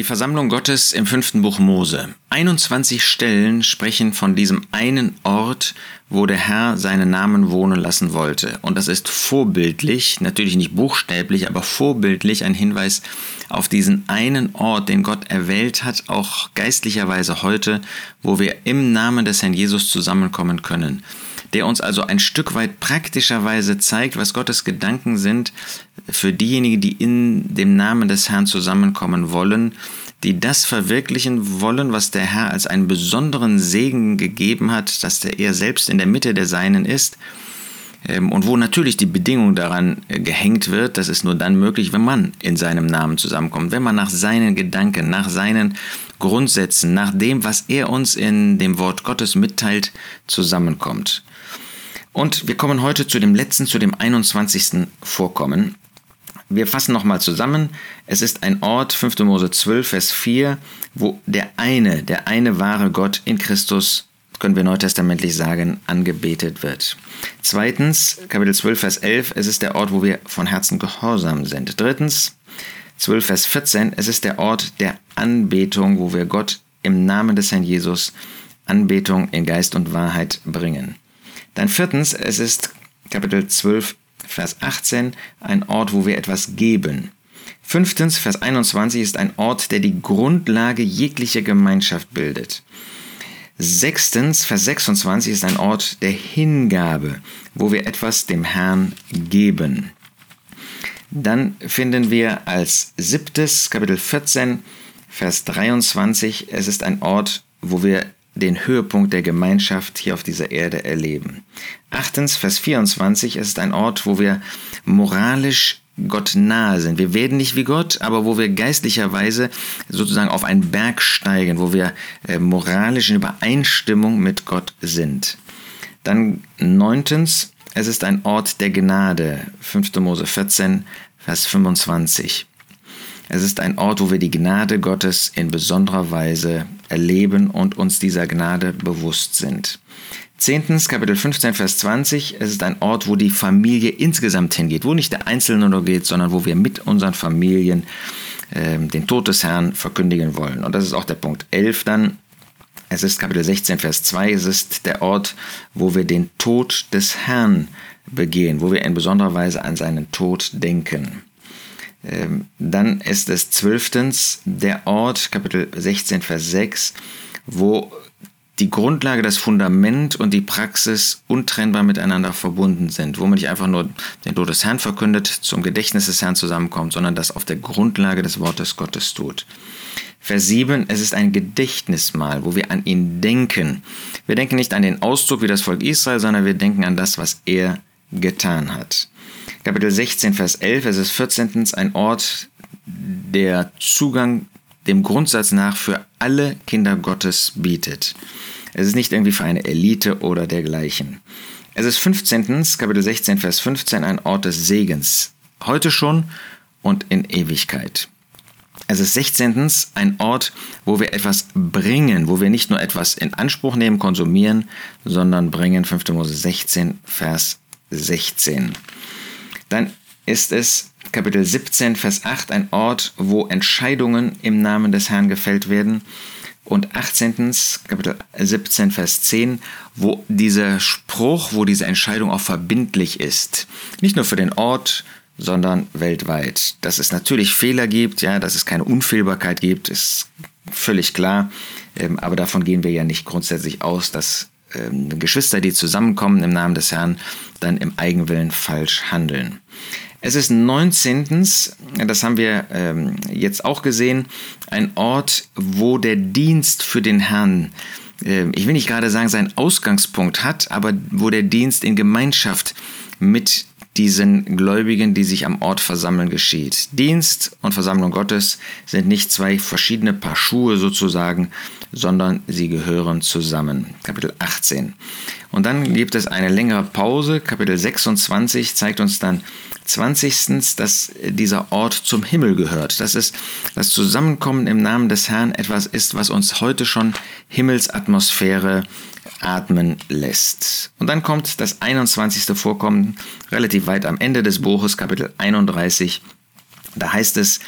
Die Versammlung Gottes im fünften Buch Mose. 21 Stellen sprechen von diesem einen Ort, wo der Herr seinen Namen wohnen lassen wollte. Und das ist vorbildlich, natürlich nicht buchstäblich, aber vorbildlich ein Hinweis auf diesen einen Ort, den Gott erwählt hat, auch geistlicherweise heute, wo wir im Namen des Herrn Jesus zusammenkommen können der uns also ein Stück weit praktischerweise zeigt, was Gottes Gedanken sind für diejenigen, die in dem Namen des Herrn zusammenkommen wollen, die das verwirklichen wollen, was der Herr als einen besonderen Segen gegeben hat, dass der er selbst in der Mitte der Seinen ist ähm, und wo natürlich die Bedingung daran äh, gehängt wird, das ist nur dann möglich, wenn man in seinem Namen zusammenkommt, wenn man nach seinen Gedanken, nach seinen Grundsätzen, nach dem, was er uns in dem Wort Gottes mitteilt, zusammenkommt. Und wir kommen heute zu dem letzten, zu dem 21. Vorkommen. Wir fassen nochmal zusammen. Es ist ein Ort, 5. Mose 12, Vers 4, wo der eine, der eine wahre Gott in Christus, können wir neutestamentlich sagen, angebetet wird. Zweitens, Kapitel 12, Vers 11, es ist der Ort, wo wir von Herzen gehorsam sind. Drittens, 12, Vers 14, es ist der Ort der Anbetung, wo wir Gott im Namen des Herrn Jesus Anbetung in Geist und Wahrheit bringen. Dann viertens, es ist Kapitel 12, Vers 18, ein Ort, wo wir etwas geben. Fünftens, Vers 21 ist ein Ort, der die Grundlage jeglicher Gemeinschaft bildet. Sechstens, Vers 26 ist ein Ort der Hingabe, wo wir etwas dem Herrn geben. Dann finden wir als siebtes, Kapitel 14, Vers 23, es ist ein Ort, wo wir den Höhepunkt der Gemeinschaft hier auf dieser Erde erleben. Achtens, Vers 24, es ist ein Ort, wo wir moralisch Gott nahe sind. Wir werden nicht wie Gott, aber wo wir geistlicherweise sozusagen auf einen Berg steigen, wo wir äh, moralisch in Übereinstimmung mit Gott sind. Dann neuntens, es ist ein Ort der Gnade. 5. Mose 14, Vers 25. Es ist ein Ort, wo wir die Gnade Gottes in besonderer Weise erleben und uns dieser Gnade bewusst sind. Zehntens, Kapitel 15, Vers 20. Es ist ein Ort, wo die Familie insgesamt hingeht, wo nicht der Einzelne nur geht, sondern wo wir mit unseren Familien äh, den Tod des Herrn verkündigen wollen. Und das ist auch der Punkt 11 dann. Es ist Kapitel 16, Vers 2. Es ist der Ort, wo wir den Tod des Herrn begehen, wo wir in besonderer Weise an seinen Tod denken. Ähm, dann ist es zwölftens der Ort, Kapitel 16, Vers 6, wo die Grundlage, das Fundament und die Praxis untrennbar miteinander verbunden sind, wo man nicht einfach nur den Tod des Herrn verkündet, zum Gedächtnis des Herrn zusammenkommt, sondern das auf der Grundlage des Wortes Gottes tut. Vers 7, es ist ein Gedächtnismal, wo wir an ihn denken. Wir denken nicht an den Ausdruck wie das Volk Israel, sondern wir denken an das, was er getan hat. Kapitel 16, Vers 11, es ist 14. ein Ort, der Zugang dem Grundsatz nach für alle Kinder Gottes bietet. Es ist nicht irgendwie für eine Elite oder dergleichen. Es ist 15. Kapitel 16, Vers 15 ein Ort des Segens. Heute schon und in Ewigkeit. Es ist 16. ein Ort, wo wir etwas bringen, wo wir nicht nur etwas in Anspruch nehmen, konsumieren, sondern bringen. 5. Mose 16, Vers 16. Dann ist es Kapitel 17, Vers 8 ein Ort, wo Entscheidungen im Namen des Herrn gefällt werden. Und 18. Kapitel 17, Vers 10, wo dieser Spruch, wo diese Entscheidung auch verbindlich ist. Nicht nur für den Ort, sondern weltweit. Dass es natürlich Fehler gibt, ja, dass es keine Unfehlbarkeit gibt, ist völlig klar. Ähm, aber davon gehen wir ja nicht grundsätzlich aus, dass ähm, Geschwister, die zusammenkommen im Namen des Herrn, dann im Eigenwillen falsch handeln. Es ist 19. Das haben wir ähm, jetzt auch gesehen. Ein Ort, wo der Dienst für den Herrn, äh, ich will nicht gerade sagen, seinen Ausgangspunkt hat, aber wo der Dienst in Gemeinschaft mit diesen Gläubigen, die sich am Ort versammeln, geschieht. Dienst und Versammlung Gottes sind nicht zwei verschiedene Paar Schuhe sozusagen, sondern sie gehören zusammen. Kapitel 18. Und dann gibt es eine längere Pause. Kapitel 26 zeigt uns dann 20. dass dieser Ort zum Himmel gehört. Dass es das Zusammenkommen im Namen des Herrn etwas ist, was uns heute schon Himmelsatmosphäre atmen lässt. Und dann kommt das 21. Vorkommen relativ weit am Ende des Buches, Kapitel 31. Da heißt es,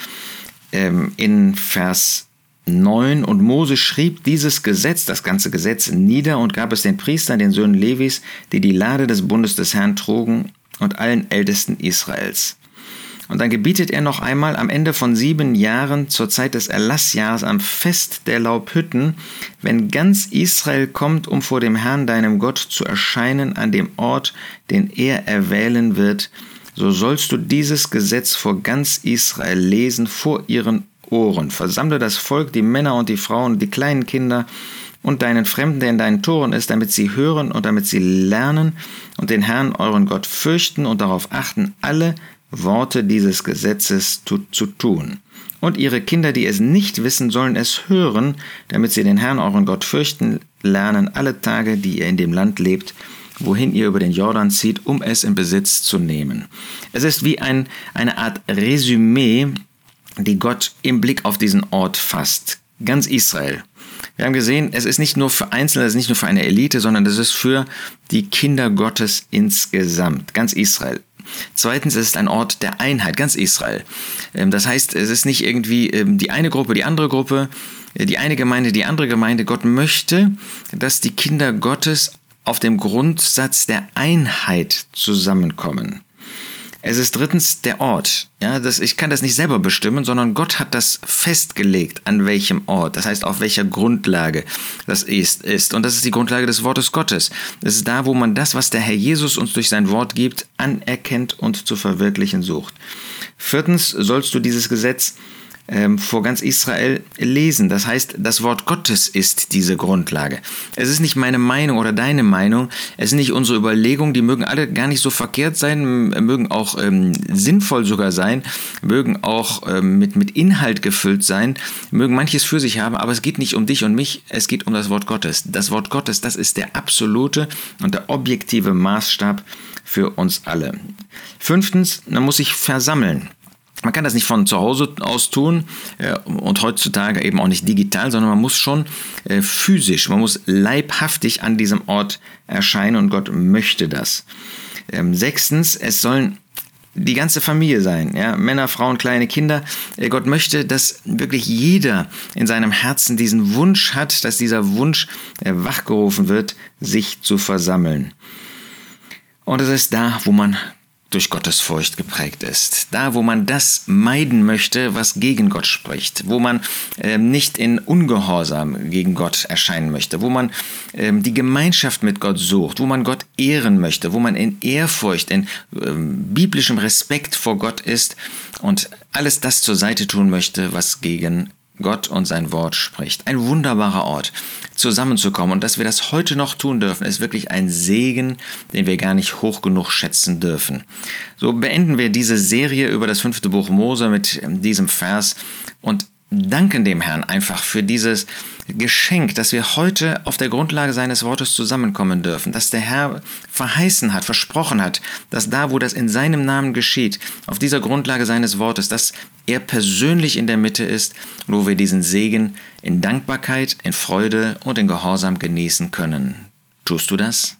ähm, in Vers 9 und Mose schrieb dieses Gesetz, das ganze Gesetz nieder und gab es den Priestern, den Söhnen Levis, die die Lade des Bundes des Herrn trugen und allen Ältesten Israels. Und dann gebietet er noch einmal am Ende von sieben Jahren zur Zeit des Erlassjahres am Fest der Laubhütten, wenn ganz Israel kommt, um vor dem Herrn deinem Gott zu erscheinen an dem Ort, den er erwählen wird, so sollst du dieses Gesetz vor ganz Israel lesen vor ihren Ohren. Versammle das Volk, die Männer und die Frauen, die kleinen Kinder und deinen Fremden, der in deinen Toren ist, damit sie hören und damit sie lernen und den Herrn euren Gott fürchten und darauf achten, alle Worte dieses Gesetzes zu, zu tun. Und ihre Kinder, die es nicht wissen, sollen es hören, damit sie den Herrn euren Gott fürchten lernen alle Tage, die ihr in dem Land lebt, wohin ihr über den Jordan zieht, um es in Besitz zu nehmen. Es ist wie ein, eine Art Resümee die Gott im Blick auf diesen Ort fasst. Ganz Israel. Wir haben gesehen, es ist nicht nur für Einzelne, es ist nicht nur für eine Elite, sondern es ist für die Kinder Gottes insgesamt. Ganz Israel. Zweitens, es ist ein Ort der Einheit, ganz Israel. Ähm, das heißt, es ist nicht irgendwie ähm, die eine Gruppe, die andere Gruppe, äh, die eine Gemeinde, die andere Gemeinde. Gott möchte, dass die Kinder Gottes auf dem Grundsatz der Einheit zusammenkommen. Es ist drittens der Ort. Ja, das, ich kann das nicht selber bestimmen, sondern Gott hat das festgelegt, an welchem Ort. Das heißt, auf welcher Grundlage das ist, ist. Und das ist die Grundlage des Wortes Gottes. Es ist da, wo man das, was der Herr Jesus uns durch sein Wort gibt, anerkennt und zu verwirklichen sucht. Viertens sollst du dieses Gesetz ähm, vor ganz Israel lesen. Das heißt, das Wort Gottes ist diese Grundlage. Es ist nicht meine Meinung oder deine Meinung, es sind nicht unsere Überlegungen, die mögen alle gar nicht so verkehrt sein, mögen auch ähm, sinnvoll sogar sein, mögen auch ähm, mit, mit Inhalt gefüllt sein, mögen manches für sich haben, aber es geht nicht um dich und mich, es geht um das Wort Gottes. Das Wort Gottes, das ist der absolute und der objektive Maßstab für uns alle. Fünftens, man muss sich versammeln. Man kann das nicht von zu Hause aus tun äh, und heutzutage eben auch nicht digital, sondern man muss schon äh, physisch, man muss leibhaftig an diesem Ort erscheinen und Gott möchte das. Ähm, sechstens, es sollen die ganze Familie sein, ja, Männer, Frauen, kleine Kinder. Äh, Gott möchte, dass wirklich jeder in seinem Herzen diesen Wunsch hat, dass dieser Wunsch wachgerufen wird, sich zu versammeln. Und es ist da, wo man durch Gottesfurcht geprägt ist. Da, wo man das meiden möchte, was gegen Gott spricht, wo man äh, nicht in Ungehorsam gegen Gott erscheinen möchte, wo man äh, die Gemeinschaft mit Gott sucht, wo man Gott ehren möchte, wo man in Ehrfurcht, in äh, biblischem Respekt vor Gott ist und alles das zur Seite tun möchte, was gegen Gott und sein Wort spricht. Ein wunderbarer Ort, zusammenzukommen. Und dass wir das heute noch tun dürfen, ist wirklich ein Segen, den wir gar nicht hoch genug schätzen dürfen. So beenden wir diese Serie über das fünfte Buch Mose mit diesem Vers und danken dem Herrn einfach für dieses Geschenk, dass wir heute auf der Grundlage seines Wortes zusammenkommen dürfen, dass der Herr verheißen hat, versprochen hat, dass da, wo das in seinem Namen geschieht, auf dieser Grundlage seines Wortes, dass er persönlich in der Mitte ist, wo wir diesen Segen in Dankbarkeit, in Freude und in Gehorsam genießen können. Tust du das?